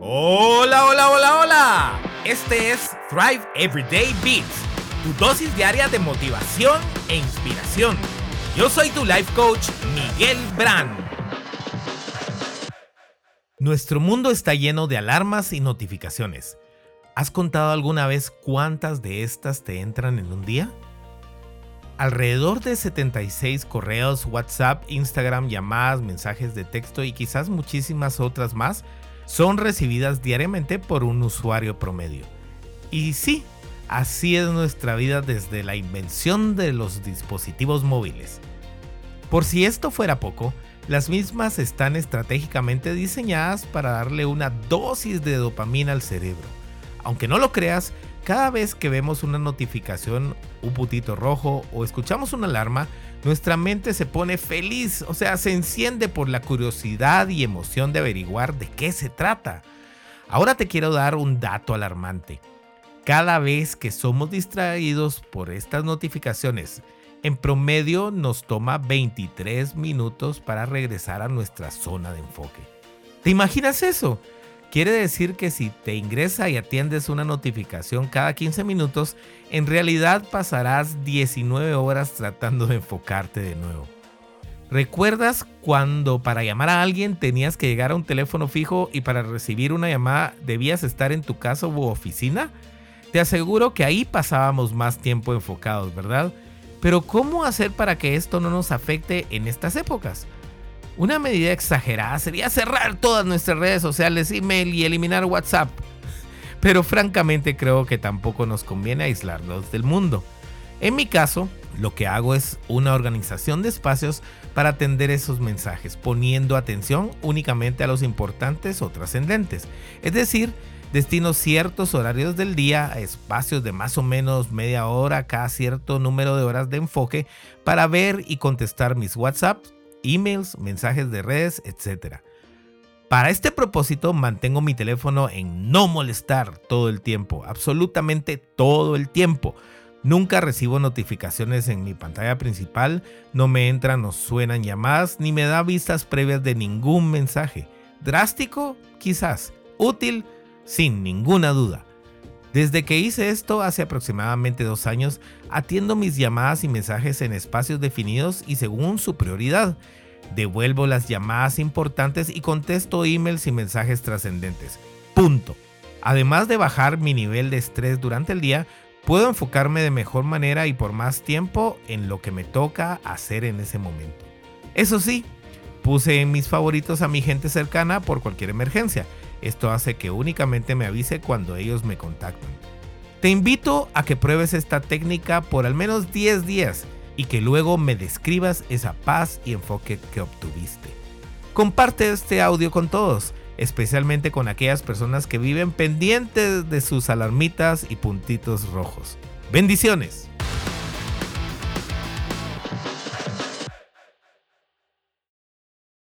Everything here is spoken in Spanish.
Hola, hola, hola, hola. Este es Thrive Everyday Beats, tu dosis diaria de motivación e inspiración. Yo soy tu life coach, Miguel Brand. Nuestro mundo está lleno de alarmas y notificaciones. ¿Has contado alguna vez cuántas de estas te entran en un día? Alrededor de 76 correos, WhatsApp, Instagram, llamadas, mensajes de texto y quizás muchísimas otras más son recibidas diariamente por un usuario promedio. Y sí, así es nuestra vida desde la invención de los dispositivos móviles. Por si esto fuera poco, las mismas están estratégicamente diseñadas para darle una dosis de dopamina al cerebro. Aunque no lo creas, cada vez que vemos una notificación, un putito rojo o escuchamos una alarma, nuestra mente se pone feliz, o sea, se enciende por la curiosidad y emoción de averiguar de qué se trata. Ahora te quiero dar un dato alarmante. Cada vez que somos distraídos por estas notificaciones, en promedio nos toma 23 minutos para regresar a nuestra zona de enfoque. ¿Te imaginas eso? Quiere decir que si te ingresa y atiendes una notificación cada 15 minutos, en realidad pasarás 19 horas tratando de enfocarte de nuevo. ¿Recuerdas cuando para llamar a alguien tenías que llegar a un teléfono fijo y para recibir una llamada debías estar en tu casa u oficina? Te aseguro que ahí pasábamos más tiempo enfocados, ¿verdad? Pero ¿cómo hacer para que esto no nos afecte en estas épocas? Una medida exagerada sería cerrar todas nuestras redes sociales, email y eliminar WhatsApp. Pero francamente creo que tampoco nos conviene aislarnos del mundo. En mi caso, lo que hago es una organización de espacios para atender esos mensajes, poniendo atención únicamente a los importantes o trascendentes. Es decir, destino ciertos horarios del día a espacios de más o menos media hora cada cierto número de horas de enfoque para ver y contestar mis WhatsApp emails, mensajes de redes, etc. Para este propósito mantengo mi teléfono en no molestar todo el tiempo, absolutamente todo el tiempo. Nunca recibo notificaciones en mi pantalla principal, no me entran o suenan llamadas, ni me da vistas previas de ningún mensaje. Drástico, quizás. Útil, sin ninguna duda. Desde que hice esto hace aproximadamente dos años, atiendo mis llamadas y mensajes en espacios definidos y según su prioridad. Devuelvo las llamadas importantes y contesto emails y mensajes trascendentes. Punto. Además de bajar mi nivel de estrés durante el día, puedo enfocarme de mejor manera y por más tiempo en lo que me toca hacer en ese momento. Eso sí, puse en mis favoritos a mi gente cercana por cualquier emergencia esto hace que únicamente me avise cuando ellos me contactan. Te invito a que pruebes esta técnica por al menos 10 días y que luego me describas esa paz y enfoque que obtuviste. Comparte este audio con todos, especialmente con aquellas personas que viven pendientes de sus alarmitas y puntitos rojos. Bendiciones.